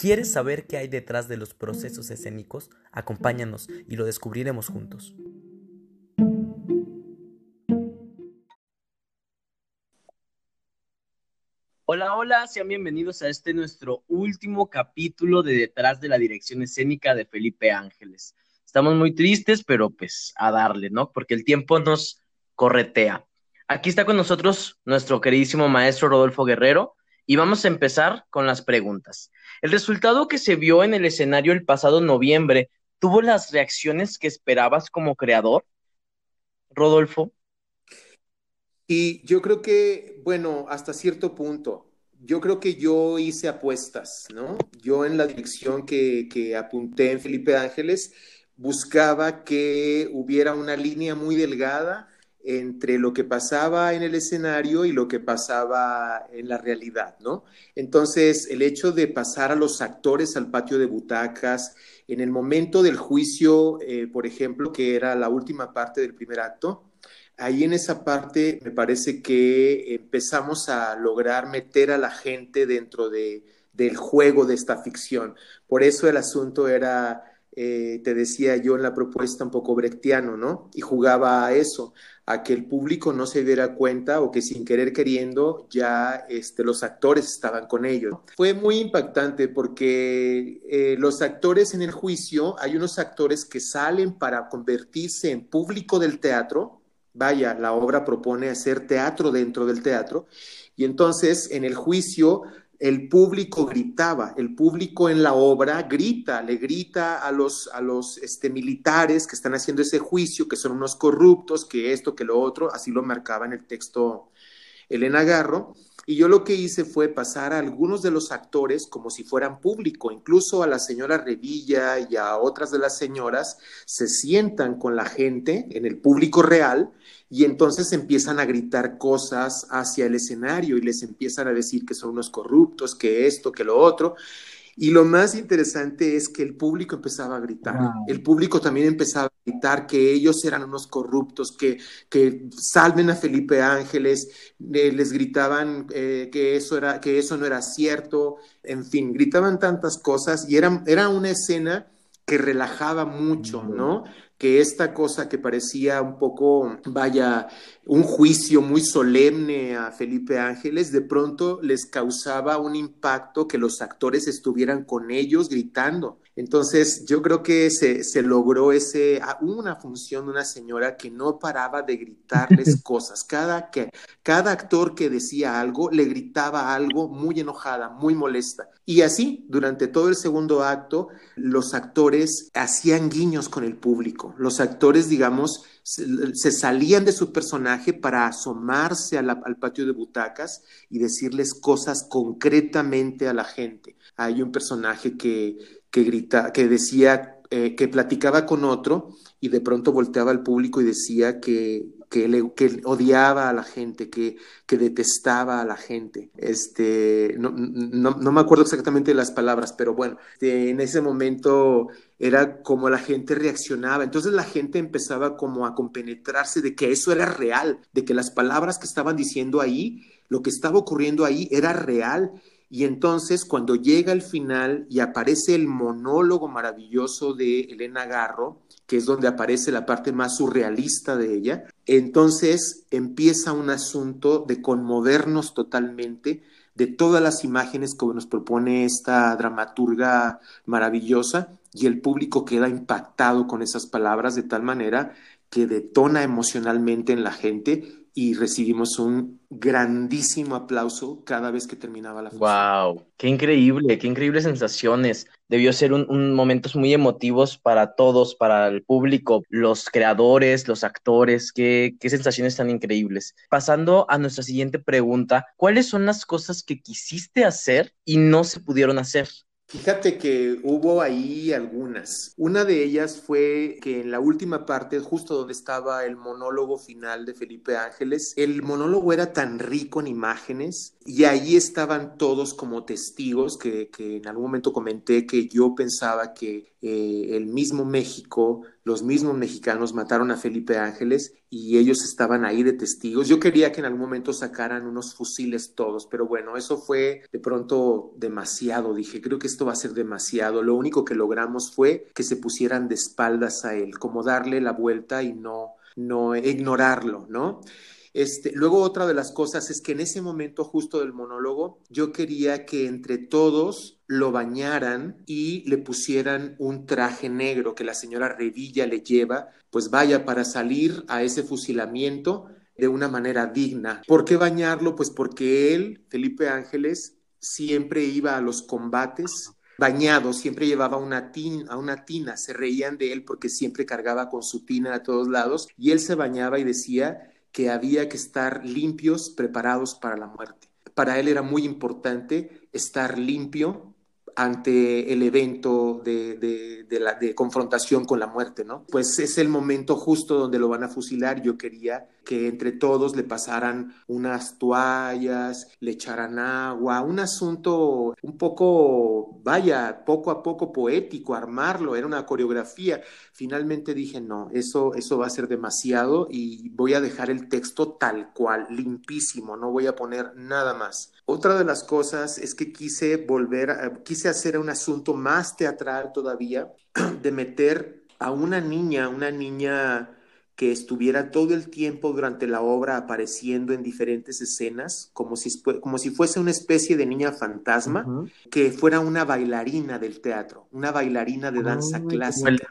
¿Quieres saber qué hay detrás de los procesos escénicos? Acompáñanos y lo descubriremos juntos. Hola, hola, sean bienvenidos a este nuestro último capítulo de Detrás de la Dirección Escénica de Felipe Ángeles. Estamos muy tristes, pero pues a darle, ¿no? Porque el tiempo nos corretea. Aquí está con nosotros nuestro queridísimo maestro Rodolfo Guerrero y vamos a empezar con las preguntas. El resultado que se vio en el escenario el pasado noviembre tuvo las reacciones que esperabas como creador, Rodolfo. Y yo creo que, bueno, hasta cierto punto, yo creo que yo hice apuestas, ¿no? Yo en la dirección que, que apunté en Felipe Ángeles buscaba que hubiera una línea muy delgada entre lo que pasaba en el escenario y lo que pasaba en la realidad, ¿no? Entonces, el hecho de pasar a los actores al patio de butacas, en el momento del juicio, eh, por ejemplo, que era la última parte del primer acto, ahí en esa parte me parece que empezamos a lograr meter a la gente dentro de, del juego de esta ficción. Por eso el asunto era eh, te decía yo en la propuesta un poco brechtiano, ¿no? Y jugaba a eso, a que el público no se diera cuenta o que sin querer queriendo ya este, los actores estaban con ellos. Fue muy impactante porque eh, los actores en el juicio, hay unos actores que salen para convertirse en público del teatro, vaya, la obra propone hacer teatro dentro del teatro, y entonces en el juicio el público gritaba, el público en la obra grita, le grita a los, a los este, militares que están haciendo ese juicio, que son unos corruptos, que esto, que lo otro, así lo marcaba en el texto Elena Garro. Y yo lo que hice fue pasar a algunos de los actores como si fueran público, incluso a la señora Revilla y a otras de las señoras se sientan con la gente en el público real y entonces empiezan a gritar cosas hacia el escenario y les empiezan a decir que son unos corruptos, que esto, que lo otro. Y lo más interesante es que el público empezaba a gritar. El público también empezaba a gritar que ellos eran unos corruptos, que, que salven a Felipe Ángeles, eh, les gritaban eh, que, eso era, que eso no era cierto, en fin, gritaban tantas cosas y era, era una escena que relajaba mucho, ¿no? Que esta cosa que parecía un poco, vaya, un juicio muy solemne a Felipe Ángeles, de pronto les causaba un impacto que los actores estuvieran con ellos gritando. Entonces, yo creo que se, se logró ese, ah, una función de una señora que no paraba de gritarles cosas. Cada, que, cada actor que decía algo le gritaba algo muy enojada, muy molesta. Y así, durante todo el segundo acto, los actores hacían guiños con el público. Los actores, digamos, se, salían de su personaje para asomarse al patio de butacas y decirles cosas concretamente a la gente. Hay un personaje que que grita, que decía, eh, que platicaba con otro y de pronto volteaba al público y decía que, que, le, que odiaba a la gente, que, que, detestaba a la gente. Este, no, no, no, me acuerdo exactamente las palabras, pero bueno, este, en ese momento era como la gente reaccionaba. Entonces la gente empezaba como a compenetrarse de que eso era real, de que las palabras que estaban diciendo ahí, lo que estaba ocurriendo ahí era real y entonces cuando llega el final y aparece el monólogo maravilloso de Elena Garro, que es donde aparece la parte más surrealista de ella, entonces empieza un asunto de conmovernos totalmente de todas las imágenes que nos propone esta dramaturga maravillosa y el público queda impactado con esas palabras de tal manera que detona emocionalmente en la gente y recibimos un grandísimo aplauso cada vez que terminaba la función. ¡Wow! ¡Qué increíble! ¡Qué increíbles sensaciones! Debió ser un, momentos muy emotivos para todos, para el público, los creadores, los actores. Qué, ¡Qué sensaciones tan increíbles! Pasando a nuestra siguiente pregunta, ¿cuáles son las cosas que quisiste hacer y no se pudieron hacer? Fíjate que hubo ahí algunas. Una de ellas fue que en la última parte, justo donde estaba el monólogo final de Felipe Ángeles, el monólogo era tan rico en imágenes y ahí estaban todos como testigos que, en algún momento comenté que yo pensaba que eh, el mismo México los mismos mexicanos mataron a Felipe Ángeles y ellos estaban ahí de testigos. Yo quería que en algún momento sacaran unos fusiles todos, pero bueno, eso fue de pronto demasiado. Dije, creo que esto va a ser demasiado. Lo único que logramos fue que se pusieran de espaldas a él, como darle la vuelta y no, no ignorarlo, ¿no? Este, luego otra de las cosas es que en ese momento justo del monólogo yo quería que entre todos lo bañaran y le pusieran un traje negro que la señora Revilla le lleva, pues vaya para salir a ese fusilamiento de una manera digna. ¿Por qué bañarlo? Pues porque él, Felipe Ángeles, siempre iba a los combates bañado, siempre llevaba una tina, una tina, se reían de él porque siempre cargaba con su tina a todos lados y él se bañaba y decía que había que estar limpios, preparados para la muerte. Para él era muy importante estar limpio ante el evento de, la, de confrontación con la muerte, ¿no? Pues es el momento justo donde lo van a fusilar. Yo quería que entre todos le pasaran unas toallas, le echaran agua, un asunto un poco, vaya, poco a poco poético, armarlo, era una coreografía. Finalmente dije, no, eso, eso va a ser demasiado y voy a dejar el texto tal cual, limpísimo, no voy a poner nada más. Otra de las cosas es que quise volver, quise hacer un asunto más teatral todavía, de meter a una niña, una niña que estuviera todo el tiempo durante la obra apareciendo en diferentes escenas, como si, como si fuese una especie de niña fantasma, que fuera una bailarina del teatro, una bailarina de danza clásica.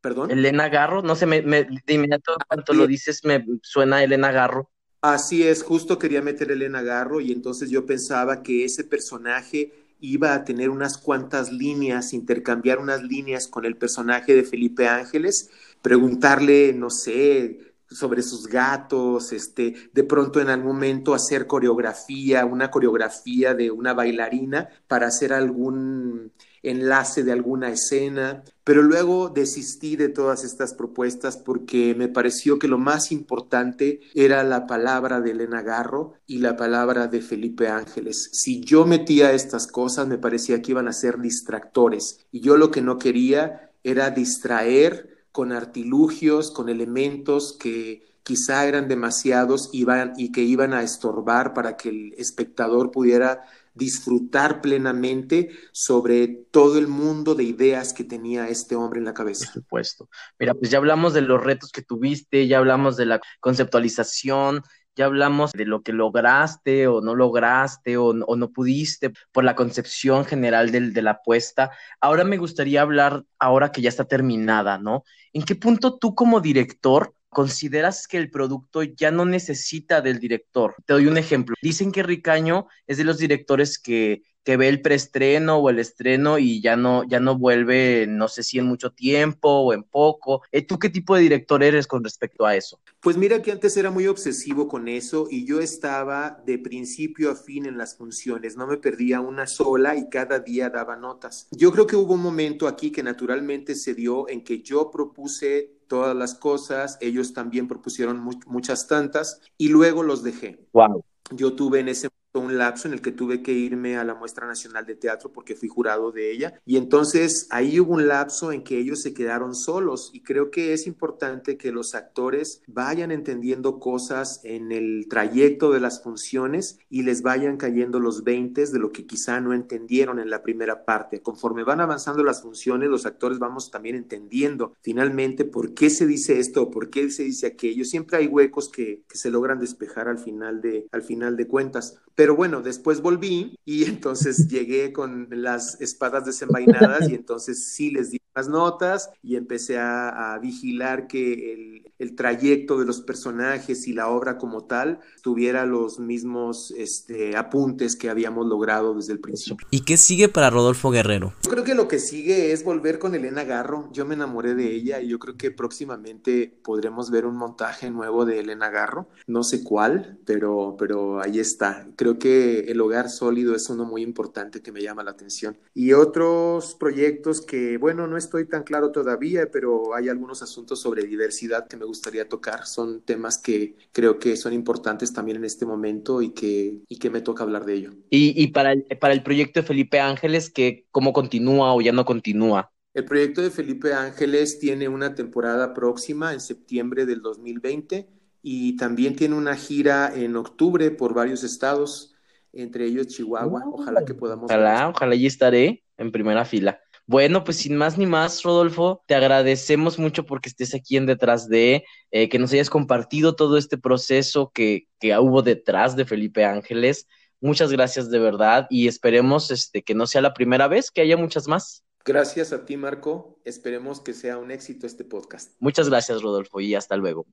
¿Perdón? Elena Garro, no sé, me, me, de inmediato cuando lo dices me suena Elena Garro. Así es, justo quería meter a Elena Garro y entonces yo pensaba que ese personaje iba a tener unas cuantas líneas, intercambiar unas líneas con el personaje de Felipe Ángeles, preguntarle, no sé, sobre sus gatos, este, de pronto en algún momento hacer coreografía, una coreografía de una bailarina para hacer algún enlace de alguna escena, pero luego desistí de todas estas propuestas porque me pareció que lo más importante era la palabra de Elena Garro y la palabra de Felipe Ángeles. Si yo metía estas cosas, me parecía que iban a ser distractores y yo lo que no quería era distraer con artilugios, con elementos que quizá eran demasiados y que iban a estorbar para que el espectador pudiera disfrutar plenamente sobre todo el mundo de ideas que tenía este hombre en la cabeza. Por supuesto. Mira, pues ya hablamos de los retos que tuviste, ya hablamos de la conceptualización, ya hablamos de lo que lograste o no lograste o, no pudiste por la concepción general de la apuesta. Ahora me gustaría hablar, ahora que ya está terminada, ¿no? ¿En qué punto tú como director consideras que el producto ya no necesita del director. Te doy un ejemplo. Dicen que Ricaño es de los directores que, ve el preestreno o el estreno y ya no, ya no vuelve, no sé si en mucho tiempo o en poco. Eh, ¿Tú qué tipo de director eres con respecto a eso? Pues mira que antes era muy obsesivo con eso y yo estaba de principio a fin en las funciones, no me perdía una sola y cada día daba notas. Yo creo que hubo un momento aquí que naturalmente se dio en que yo propuse todas las cosas, ellos también propusieron muchas tantas y luego los dejé. Wow. Yo tuve en ese un lapso en el que tuve que irme a la muestra nacional de teatro porque fui jurado de ella y entonces ahí hubo un lapso en que ellos se quedaron solos y creo que es importante que los actores vayan entendiendo cosas en el trayecto de las funciones y les vayan cayendo los veintes de lo que quizá no entendieron en la primera parte. Conforme van avanzando las funciones, los actores vamos también entendiendo finalmente por qué se dice esto o por qué se dice aquello. Siempre hay huecos que, que se logran despejar al final de, al final de cuentas. Pero bueno, después volví y entonces llegué con las espadas desenvainadas y entonces sí les di las notas y empecé a, vigilar que el, el, trayecto de los personajes y la obra como tal tuviera los mismos este, apuntes que habíamos logrado desde el principio. ¿Y qué sigue para Rodolfo Guerrero? Yo creo que lo que sigue es volver con Elena Garro. Yo me enamoré de ella y yo creo que próximamente podremos ver un montaje nuevo de Elena Garro. No sé cuál, pero, pero ahí está. Creo que el hogar sólido es uno muy importante que me llama la atención. Y otros proyectos que, bueno, no estoy tan claro todavía, pero hay algunos asuntos sobre diversidad que me gustaría tocar. Son temas que creo que son importantes también en este momento y que, y que me toca hablar de ello. Y, y para, el, para el proyecto de Felipe Ángeles, que ¿cómo continúa o ya no continúa? El proyecto de Felipe Ángeles tiene una temporada próxima en septiembre del 2020 y también tiene una gira en octubre por varios estados, entre ellos Chihuahua. Ojalá que podamos. Ojalá, ojalá y estaré en primera fila. Bueno, pues sin más ni más, Rodolfo, te agradecemos mucho porque estés aquí en detrás de, eh, que nos hayas compartido todo este proceso que, que hubo detrás de Felipe Ángeles. Muchas gracias de verdad y esperemos este, que no sea la primera vez, que haya muchas más. Gracias a ti, Marco. Esperemos que sea un éxito este podcast. Muchas gracias, Rodolfo, y hasta luego.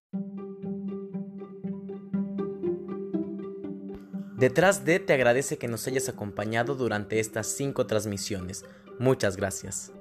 Detrás de te agradece que nos hayas acompañado durante estas cinco transmisiones. Muchas gracias.